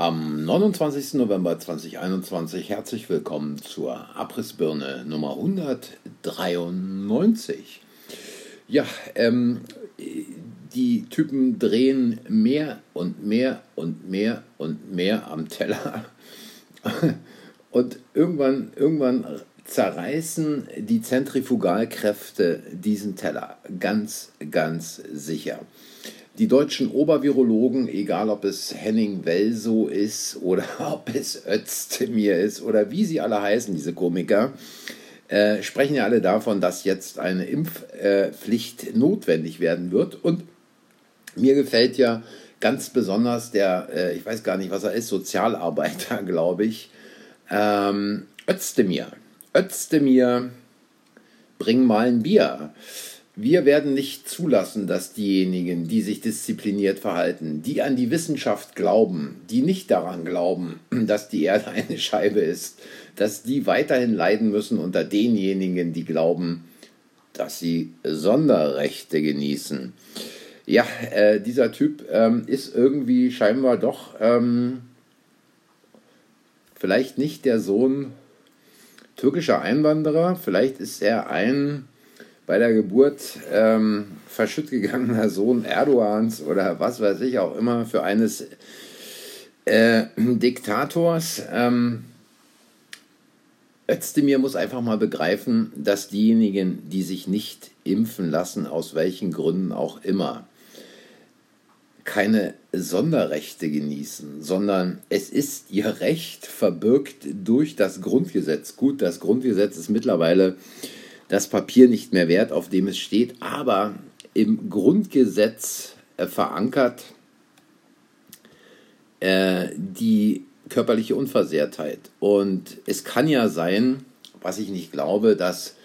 Am 29. November 2021 herzlich willkommen zur Abrissbirne Nummer 193. Ja, ähm, die Typen drehen mehr und mehr und mehr und mehr am Teller. Und irgendwann, irgendwann zerreißen die Zentrifugalkräfte diesen Teller. Ganz, ganz sicher. Die deutschen Obervirologen, egal ob es Henning Welso ist oder ob es Özdemir ist oder wie sie alle heißen, diese Komiker, äh, sprechen ja alle davon, dass jetzt eine Impfpflicht äh, notwendig werden wird. Und mir gefällt ja ganz besonders der, äh, ich weiß gar nicht, was er ist, Sozialarbeiter, glaube ich, ähm, Özdemir. Özdemir, bring mal ein Bier. Wir werden nicht zulassen, dass diejenigen, die sich diszipliniert verhalten, die an die Wissenschaft glauben, die nicht daran glauben, dass die Erde eine Scheibe ist, dass die weiterhin leiden müssen unter denjenigen, die glauben, dass sie Sonderrechte genießen. Ja, äh, dieser Typ ähm, ist irgendwie scheinbar doch ähm, vielleicht nicht der Sohn türkischer Einwanderer, vielleicht ist er ein bei der Geburt ähm, verschütt gegangener Sohn Erdogans oder was weiß ich auch immer für eines äh, Diktators. Ähm, Özdemir muss einfach mal begreifen, dass diejenigen, die sich nicht impfen lassen, aus welchen Gründen auch immer, keine Sonderrechte genießen, sondern es ist ihr Recht verbirgt durch das Grundgesetz. Gut, das Grundgesetz ist mittlerweile das Papier nicht mehr wert, auf dem es steht, aber im Grundgesetz äh, verankert äh, die körperliche Unversehrtheit. Und es kann ja sein, was ich nicht glaube, dass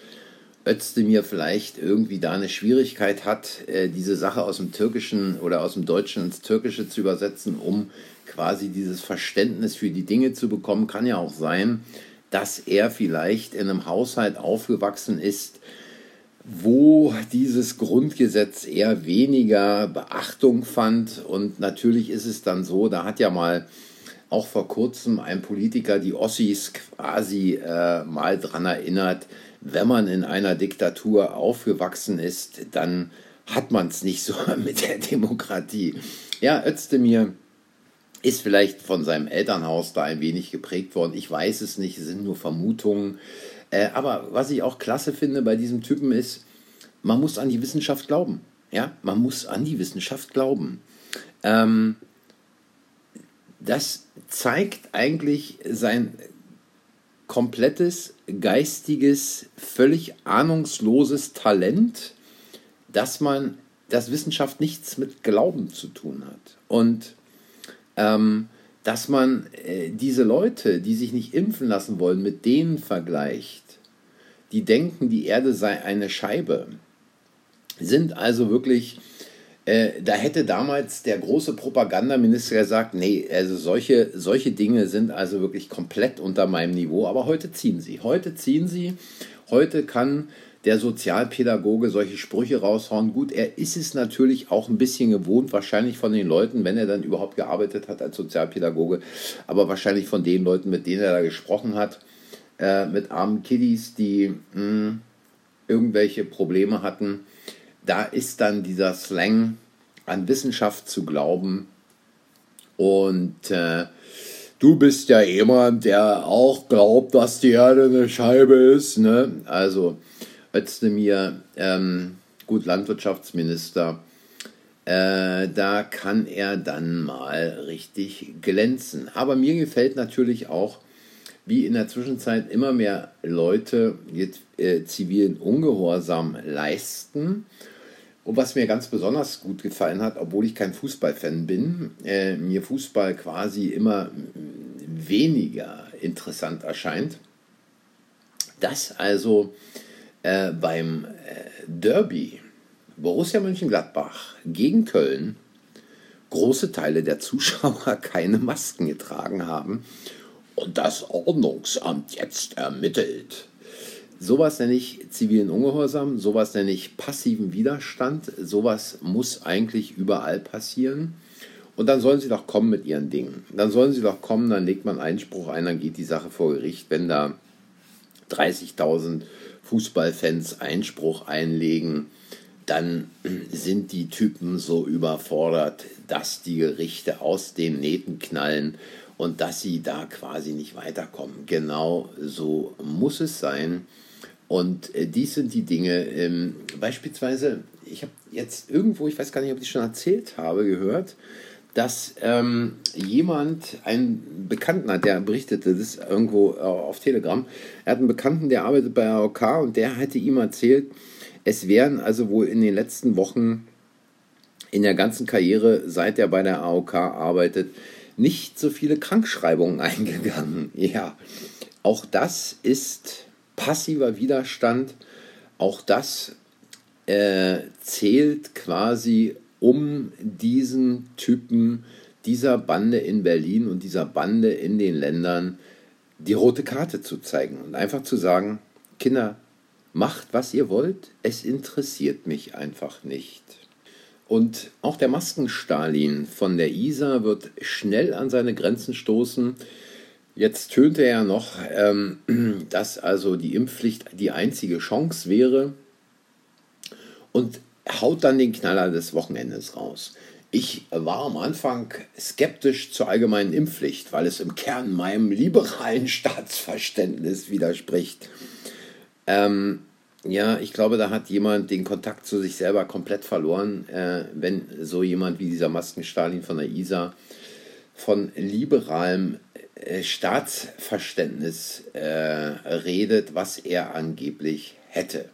Özdemir vielleicht irgendwie da eine Schwierigkeit hat, äh, diese Sache aus dem Türkischen oder aus dem Deutschen ins Türkische zu übersetzen, um quasi dieses Verständnis für die Dinge zu bekommen. Kann ja auch sein, dass er vielleicht in einem Haushalt aufgewachsen ist, wo dieses Grundgesetz eher weniger Beachtung fand. Und natürlich ist es dann so, da hat ja mal auch vor kurzem ein Politiker die Ossis quasi äh, mal dran erinnert, wenn man in einer Diktatur aufgewachsen ist, dann hat man es nicht so mit der Demokratie. Ja, Özdemir ist vielleicht von seinem Elternhaus da ein wenig geprägt worden. Ich weiß es nicht, es sind nur Vermutungen. Äh, aber was ich auch klasse finde bei diesem Typen ist, man muss an die Wissenschaft glauben. Ja, man muss an die Wissenschaft glauben. Ähm, das zeigt eigentlich sein komplettes, geistiges, völlig ahnungsloses Talent, dass man, dass Wissenschaft nichts mit Glauben zu tun hat. Und ähm, dass man äh, diese Leute, die sich nicht impfen lassen wollen, mit denen vergleicht, die denken, die Erde sei eine Scheibe, sind also wirklich äh, da hätte damals der große Propagandaminister gesagt, nee, also solche, solche Dinge sind also wirklich komplett unter meinem Niveau. Aber heute ziehen sie. Heute ziehen sie. Heute kann der Sozialpädagoge solche Sprüche raushauen. Gut, er ist es natürlich auch ein bisschen gewohnt, wahrscheinlich von den Leuten, wenn er dann überhaupt gearbeitet hat als Sozialpädagoge, aber wahrscheinlich von den Leuten, mit denen er da gesprochen hat, äh, mit armen Kiddies, die mh, hm, irgendwelche Probleme hatten da ist dann dieser Slang an Wissenschaft zu glauben. Und äh, du bist ja jemand, der auch glaubt, dass die Erde eine Scheibe ist. Ne? Also Özdemir, ähm, gut Landwirtschaftsminister, äh, da kann er dann mal richtig glänzen. Aber mir gefällt natürlich auch, wie in der Zwischenzeit immer mehr Leute jetzt äh, zivilen Ungehorsam leisten und was mir ganz besonders gut gefallen hat, obwohl ich kein Fußballfan bin, äh, mir Fußball quasi immer weniger interessant erscheint, dass also äh, beim äh, Derby Borussia Mönchengladbach gegen Köln große Teile der Zuschauer keine Masken getragen haben und das Ordnungsamt jetzt ermittelt. Sowas nenne ich zivilen Ungehorsam, sowas nenne ich passiven Widerstand, sowas muss eigentlich überall passieren. Und dann sollen sie doch kommen mit ihren Dingen. Dann sollen sie doch kommen, dann legt man Einspruch ein, dann geht die Sache vor Gericht. Wenn da 30.000 Fußballfans Einspruch einlegen, dann sind die Typen so überfordert, dass die Gerichte aus den Nähten knallen und dass sie da quasi nicht weiterkommen. Genau so muss es sein. Und äh, dies sind die Dinge, ähm, beispielsweise, ich habe jetzt irgendwo, ich weiß gar nicht, ob ich schon erzählt habe, gehört, dass ähm, jemand, einen Bekannten hat, der berichtete das irgendwo äh, auf Telegram, er hat einen Bekannten, der arbeitet bei AOK und der hatte ihm erzählt, es wären also wohl in den letzten Wochen in der ganzen Karriere, seit er bei der AOK arbeitet, nicht so viele Krankschreibungen eingegangen. Ja, auch das ist passiver Widerstand. Auch das äh, zählt quasi um diesen Typen dieser Bande in Berlin und dieser Bande in den Ländern die rote Karte zu zeigen und einfach zu sagen, Kinder, macht, was ihr wollt, es interessiert mich einfach nicht. Und auch der Maskenstalin von der ISA wird schnell an seine Grenzen stoßen. Jetzt tönte er noch, ähm, dass also die Impfpflicht die einzige Chance wäre und haut dann den Knaller des Wochenendes raus. Ich war am Anfang skeptisch zur allgemeinen Impfpflicht, weil es im Kern meinem liberalen Staatsverständnis widerspricht. Ähm, ja, ich glaube, da hat jemand den Kontakt zu sich selber komplett verloren, äh, wenn so jemand wie dieser Maskenstalin von der ISA von liberalem äh, Staatsverständnis äh, redet, was er angeblich hätte.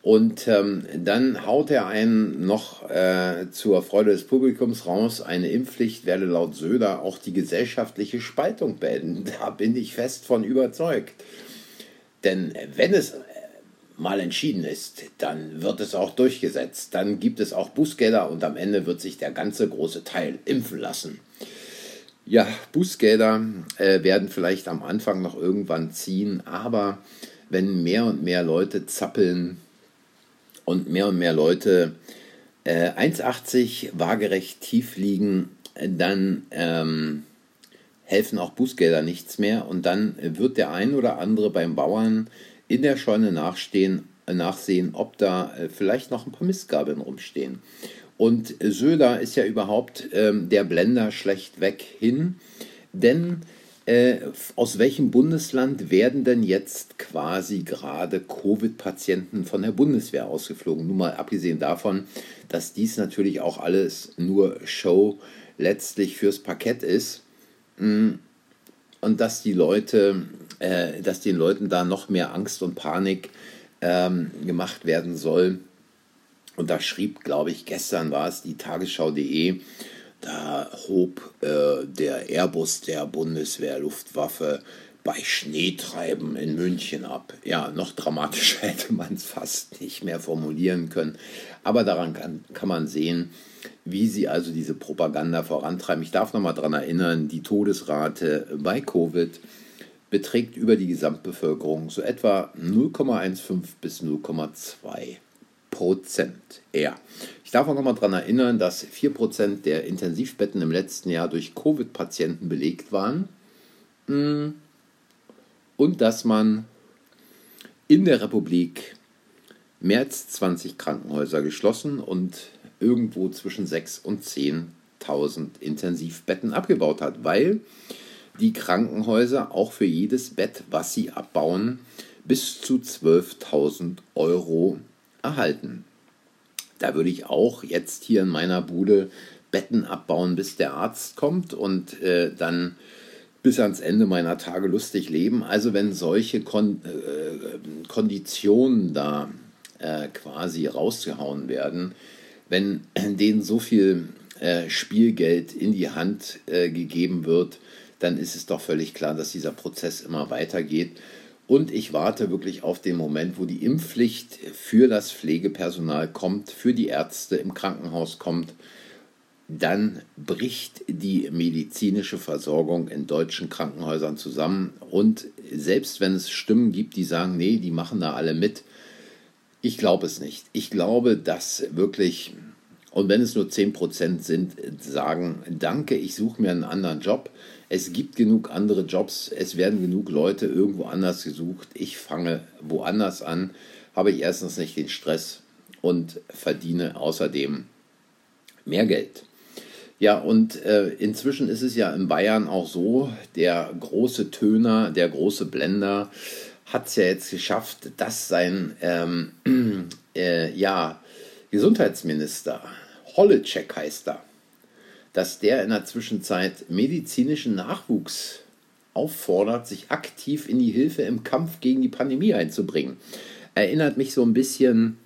Und ähm, dann haut er einen noch äh, zur Freude des Publikums raus, eine Impfpflicht werde laut Söder auch die gesellschaftliche Spaltung beenden. Da bin ich fest von überzeugt. Denn wenn es mal entschieden ist, dann wird es auch durchgesetzt. Dann gibt es auch Bußgelder und am Ende wird sich der ganze große Teil impfen lassen. Ja, Bußgelder äh, werden vielleicht am Anfang noch irgendwann ziehen, aber wenn mehr und mehr Leute zappeln und mehr und mehr Leute äh, 1,80 waagerecht tief liegen, dann ähm, helfen auch Bußgelder nichts mehr und dann wird der ein oder andere beim Bauern in der Scheune nachstehen, nachsehen, ob da äh, vielleicht noch ein paar Mistgabeln rumstehen. Und Söder ist ja überhaupt ähm, der Blender schlechtweg hin, denn äh, aus welchem Bundesland werden denn jetzt quasi gerade Covid-Patienten von der Bundeswehr ausgeflogen? Nun mal abgesehen davon, dass dies natürlich auch alles nur Show letztlich fürs Parkett ist mm, und dass die Leute, äh, dass den Leuten da noch mehr Angst und Panik ähm, gemacht werden soll. Und da schrieb, glaube ich, gestern war es die Tagesschau.de, da hob äh, der Airbus der Bundeswehr Luftwaffe bei Schneetreiben in München ab. Ja, noch dramatischer hätte man es fast nicht mehr formulieren können. Aber daran kann, kann man sehen, wie sie also diese Propaganda vorantreiben. Ich darf noch mal daran erinnern, die Todesrate bei Covid beträgt über die Gesamtbevölkerung so etwa 0,15 bis 0,2 Prozent eher. Ich darf auch noch mal daran erinnern, dass 4 Prozent der Intensivbetten im letzten Jahr durch Covid-Patienten belegt waren hm. und dass man in der Republik mehr als 20 Krankenhäuser geschlossen und irgendwo zwischen 6.000 und 10.000 Intensivbetten abgebaut hat, weil die Krankenhäuser auch für jedes Bett, was sie abbauen, bis zu 12.000 Euro erhalten. Da würde ich auch jetzt hier in meiner Bude Betten abbauen, bis der Arzt kommt und äh, dann bis ans Ende meiner Tage lustig leben. Also wenn solche Kon äh, Konditionen da äh, quasi rausgehauen werden, wenn denen so viel äh, Spielgeld in die Hand äh, gegeben wird, dann ist es doch völlig klar, dass dieser Prozess immer weitergeht. Und ich warte wirklich auf den Moment, wo die Impfpflicht für das Pflegepersonal kommt, für die Ärzte im Krankenhaus kommt. Dann bricht die medizinische Versorgung in deutschen Krankenhäusern zusammen. Und selbst wenn es Stimmen gibt, die sagen, nee, die machen da alle mit, ich glaube es nicht. Ich glaube, dass wirklich Und wenn es nur 10% sind, sagen, danke, ich suche mir einen anderen Job. Es gibt genug andere Jobs, es werden genug Leute irgendwo anders gesucht. Ich fange woanders an, habe ich erstens nicht den Stress und verdiene außerdem mehr Geld. Ja, und äh, inzwischen ist es ja in Bayern auch so, der große Töner, der große Blender hat es ja jetzt geschafft, dass sein ähm, äh, ja, Gesundheitsminister, Holleczek heißt er, dass der in der Zwischenzeit medizinischen Nachwuchs auffordert, sich aktiv in die Hilfe im Kampf gegen die Pandemie einzubringen. Erinnert mich so ein bisschen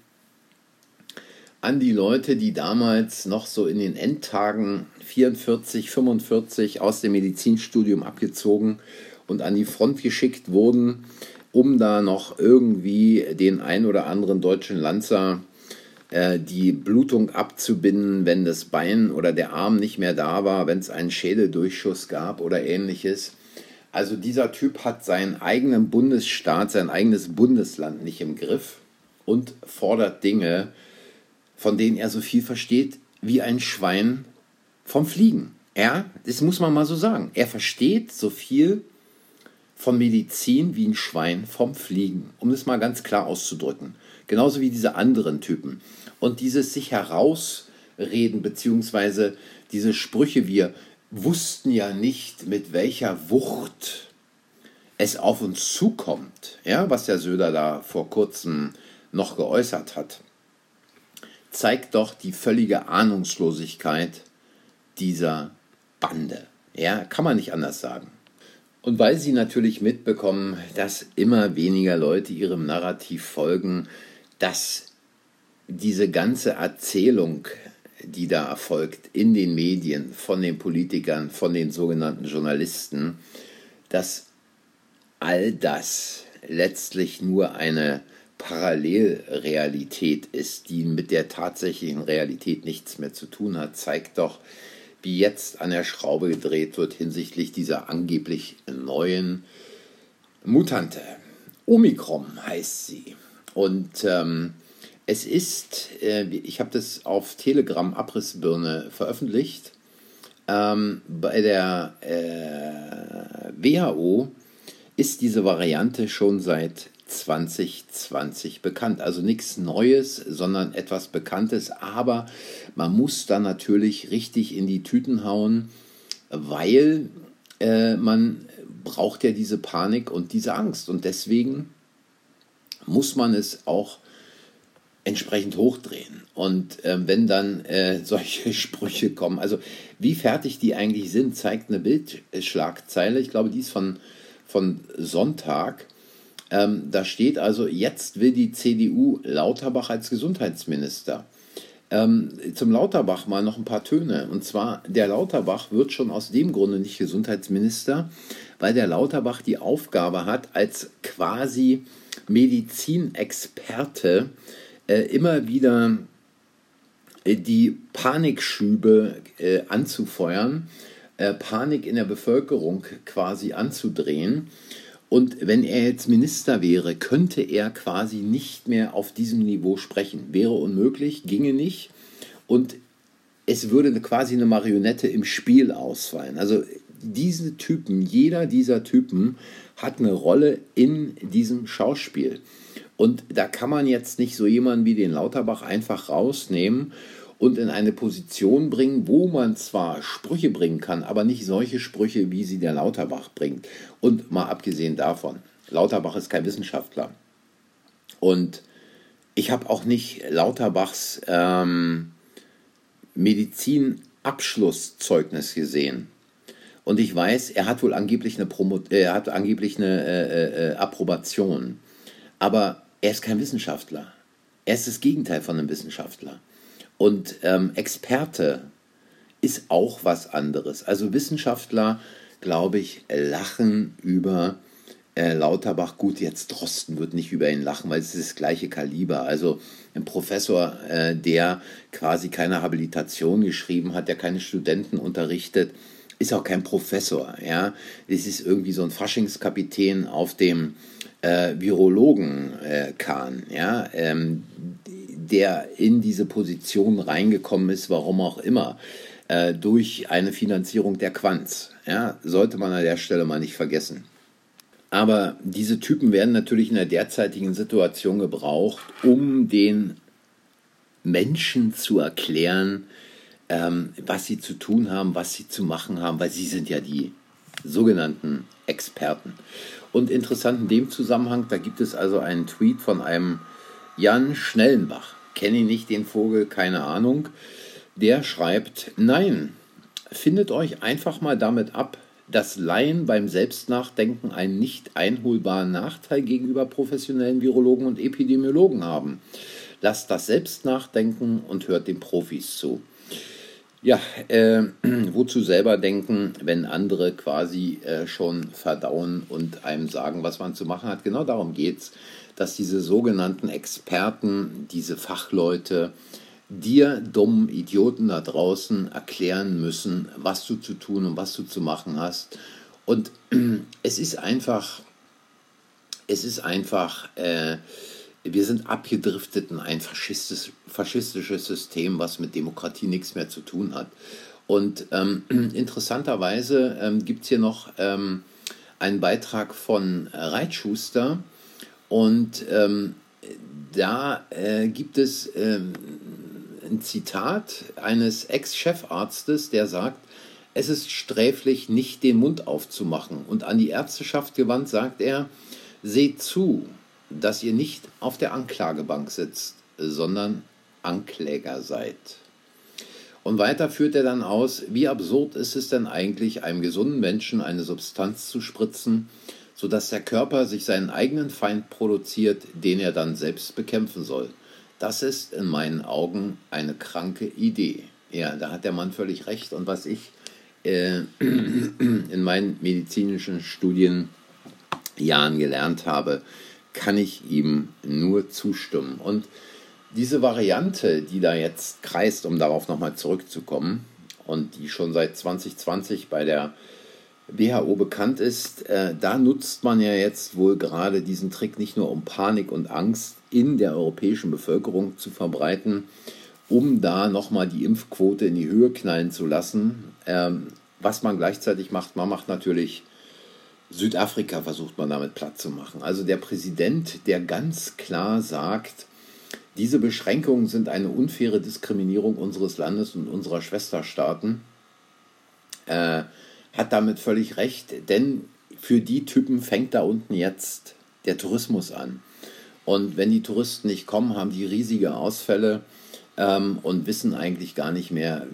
an die Leute, die damals noch so in den Endtagen 44, 45 aus dem Medizinstudium abgezogen und an die Front geschickt wurden, um da noch irgendwie den ein oder anderen deutschen Lanzer äh, die Blutung abzubinden, wenn das Bein oder der Arm nicht mehr da war, wenn es einen Schädeldurchschuss gab oder ähnliches. Also dieser Typ hat seinen eigenen Bundesstaat, sein eigenes Bundesland nicht im Griff und fordert Dinge, von denen er so viel versteht wie ein Schwein vom Fliegen. Ja, das muss man mal so sagen. Er versteht so viel von Medizin wie ein Schwein vom Fliegen, um das mal ganz klar auszudrücken. Genauso wie diese anderen Typen. Und dieses sich herausreden, beziehungsweise diese Sprüche, wir wussten ja nicht, mit welcher Wucht es auf uns zukommt, ja, was der Söder da vor kurzem noch geäußert hat zeigt doch die völlige Ahnungslosigkeit dieser Bande. Ja, kann man nicht anders sagen. Und weil sie natürlich mitbekommen, dass immer weniger Leute ihrem Narrativ folgen, dass diese ganze Erzählung, die da erfolgt in den Medien, von den Politikern, von den sogenannten Journalisten, dass all das letztlich nur eine Parallelrealität ist, die mit der tatsächlichen Realität nichts mehr zu tun hat, zeigt doch, wie jetzt an der Schraube gedreht wird hinsichtlich dieser angeblich neuen Mutante. Omikron heißt sie. Und ähm, es ist, äh, ich habe das auf Telegram Abrissbirne veröffentlicht, ähm, bei der äh, WHO ist diese Variante schon seit 2020 bekannt. Also nichts Neues, sondern etwas Bekanntes. Aber man muss da natürlich richtig in die Tüten hauen, weil äh, man braucht ja diese Panik und diese Angst. Und deswegen muss man es auch entsprechend hochdrehen. Und äh, wenn dann äh, solche Sprüche kommen, also wie fertig die eigentlich sind, zeigt eine Bildschlagzeile, ich glaube, die ist von, von Sonntag, ähm, da steht also, jetzt will die CDU Lauterbach als Gesundheitsminister. Ähm, zum Lauterbach mal noch ein paar Töne. Und zwar, der Lauterbach wird schon aus dem Grunde nicht Gesundheitsminister, weil der Lauterbach die Aufgabe hat, als quasi Medizinexperte äh, immer wieder äh, die Panikschübe äh, anzufeuern, äh, Panik in der Bevölkerung quasi anzudrehen. Und wenn er jetzt Minister wäre, könnte er quasi nicht mehr auf diesem Niveau sprechen. Wäre unmöglich, ginge nicht. Und es würde quasi eine Marionette im Spiel ausfallen. Also diese Typen, jeder dieser Typen hat eine Rolle in diesem Schauspiel. Und da kann man jetzt nicht so jemanden wie den Lauterbach einfach rausnehmen und in eine Position bringen, wo man zwar Sprüche bringen kann, aber nicht solche Sprüche, wie sie der Lauterbach bringt. Und mal abgesehen davon, Lauterbach ist kein Wissenschaftler. Und ich habe auch nicht Lauterbachs ähm, Medizinabschlusszeugnis gesehen. Und ich weiß, er hat wohl angeblich eine, Promo äh, hat angeblich eine äh, äh, Approbation. Aber er ist kein Wissenschaftler. Er ist das Gegenteil von einem Wissenschaftler. Und ähm, Experte ist auch was anderes. Also Wissenschaftler, glaube ich, lachen über äh, Lauterbach. Gut, jetzt Drosten wird nicht über ihn lachen, weil es ist das gleiche Kaliber. Also ein Professor, äh, der quasi keine Habilitation geschrieben hat, der keine Studenten unterrichtet, ist auch kein Professor. Ja, es ist irgendwie so ein Faschingskapitän auf dem äh, Virologen-Kahn. ja, ähm, der in diese Position reingekommen ist, warum auch immer, äh, durch eine Finanzierung der Quants. Ja, sollte man an der Stelle mal nicht vergessen. Aber diese Typen werden natürlich in der derzeitigen Situation gebraucht, um den Menschen zu erklären, ähm, was sie zu tun haben, was sie zu machen haben, weil sie sind ja die sogenannten Experten. Und interessant in dem Zusammenhang, da gibt es also einen Tweet von einem Jan Schnellenbach. Kenne ich nicht den Vogel, keine Ahnung. Der schreibt, nein, findet euch einfach mal damit ab, dass Laien beim Selbstnachdenken einen nicht einholbaren Nachteil gegenüber professionellen Virologen und Epidemiologen haben. Lasst das Selbstnachdenken und hört den Profis zu. Ja, äh, wozu selber denken, wenn andere quasi äh, schon verdauen und einem sagen, was man zu machen hat? Genau darum geht es, dass diese sogenannten Experten, diese Fachleute, dir dummen Idioten da draußen erklären müssen, was du zu tun und was du zu machen hast. Und es ist einfach, es ist einfach, äh, wir sind abgedriftet in ein faschistisch, faschistisches System, was mit Demokratie nichts mehr zu tun hat. Und ähm, interessanterweise ähm, gibt es hier noch ähm, einen Beitrag von Reitschuster und ähm, da äh, gibt es ähm, ein Zitat eines Ex-Chefarztes, der sagt, es ist sträflich, nicht den Mund aufzumachen. Und an die Ärzteschaft gewandt sagt er, seht zu, dass ihr nicht auf der Anklagebank sitzt, sondern Ankläger seid. Und weiter führt er dann aus, wie absurd ist es denn eigentlich, einem gesunden Menschen eine Substanz zu spritzen, sodass der Körper sich seinen eigenen Feind produziert, den er dann selbst bekämpfen soll. Das ist in meinen Augen eine kranke Idee. Ja, da hat der Mann völlig recht. Und was ich äh, in meinen medizinischen Studienjahren gelernt habe, kann ich ihm nur zustimmen. Und diese Variante, die da jetzt kreist, um darauf nochmal zurückzukommen und die schon seit 2020 bei der WHO bekannt ist, äh, da nutzt man ja jetzt wohl gerade diesen Trick nicht nur um Panik und Angst in der europäischen Bevölkerung zu verbreiten, um da nochmal die Impfquote in die Höhe knallen zu lassen. Ähm, was man gleichzeitig macht, man macht natürlich Südafrika versucht man damit platt zu machen. Also der Präsident, der ganz klar sagt, diese Beschränkungen sind eine unfaire Diskriminierung unseres Landes und unserer Schwesterstaaten, äh, hat damit völlig recht, denn für die Typen fängt da unten jetzt der Tourismus an. Und wenn die Touristen nicht kommen, haben die riesige Ausfälle ähm, und wissen eigentlich gar nicht mehr,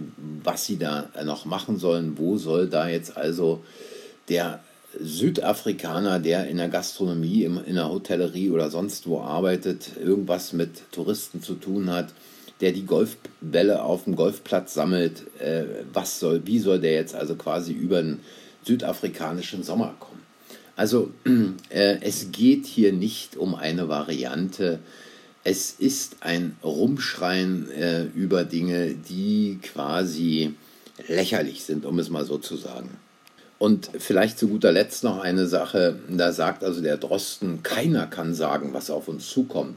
was sie da noch machen sollen. Wo soll da jetzt also der Südafrikaner, der in der Gastronomie, in der Hotellerie oder sonst wo arbeitet, irgendwas mit Touristen zu tun hat, der die Golfbälle auf dem Golfplatz sammelt, äh, was soll, wie soll der jetzt also quasi über den südafrikanischen Sommer kommen? Also äh, es geht hier nicht um eine Variante, es ist ein Rumschreien äh, über Dinge, die quasi lächerlich sind, um es mal so zu sagen. Und vielleicht zu guter Letzt noch eine Sache, da sagt also der Drosten, keiner kann sagen, was auf uns zukommt.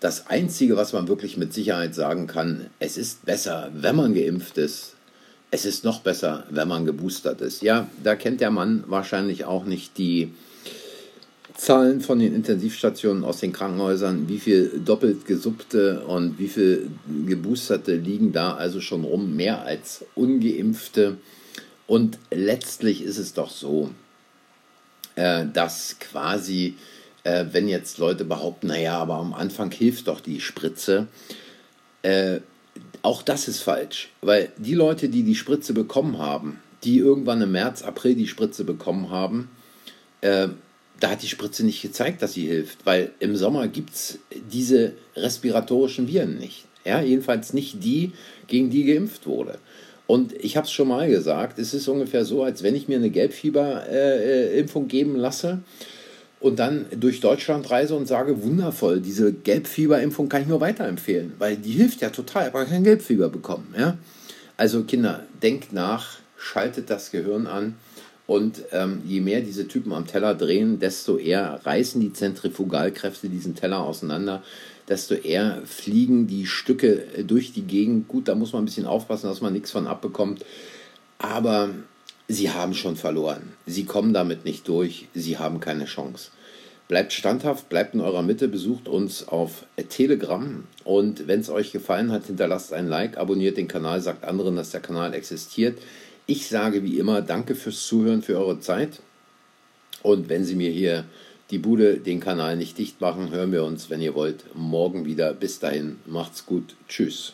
Das Einzige, was man wirklich mit Sicherheit sagen kann, es ist besser, wenn man geimpft ist. Es ist noch besser, wenn man geboostert ist. Ja, da kennt der Mann wahrscheinlich auch nicht die Zahlen von den Intensivstationen aus den Krankenhäusern, wie viel doppelt gesuppte und wie viel geboosterte liegen da also schon rum, mehr als ungeimpfte. Und letztlich ist es doch so, äh, dass quasi, äh, wenn jetzt Leute behaupten, naja, aber am Anfang hilft doch die Spritze, äh, auch das ist falsch, weil die Leute, die die Spritze bekommen haben, die irgendwann im März, April die Spritze bekommen haben, da hat die Spritze nicht gezeigt, dass sie hilft, weil im Sommer gibt es diese respiratorischen Viren nicht. Ja, jedenfalls nicht die, gegen die geimpft wurde. Und ich habe es schon mal gesagt, es ist ungefähr so, als wenn ich mir eine Gelbfieberimpfung äh, geben lasse und dann durch Deutschland reise und sage, wundervoll, diese Gelbfieberimpfung kann ich nur weiterempfehlen, weil die hilft ja total, aber kein Gelbfieber bekommen. Ja? Also Kinder, denkt nach, schaltet das Gehirn an Und ähm, je mehr diese Typen am Teller drehen, desto eher reißen die Zentrifugalkräfte diesen Teller auseinander, desto eher fliegen die Stücke durch die Gegend. Gut, da muss man ein bisschen aufpassen, dass man nichts von abbekommt. Aber sie haben schon verloren. Sie kommen damit nicht durch. Sie haben keine Chance. Bleibt standhaft, bleibt in eurer Mitte, besucht uns auf Telegram und wenn es euch gefallen hat, hinterlasst ein Like, abonniert den Kanal, sagt anderen, dass der Kanal existiert. Ich sage wie immer Danke fürs Zuhören, für eure Zeit. Und wenn Sie mir hier die Bude, den Kanal nicht dicht machen, hören wir uns, wenn ihr wollt, morgen wieder. Bis dahin, macht's gut. Tschüss.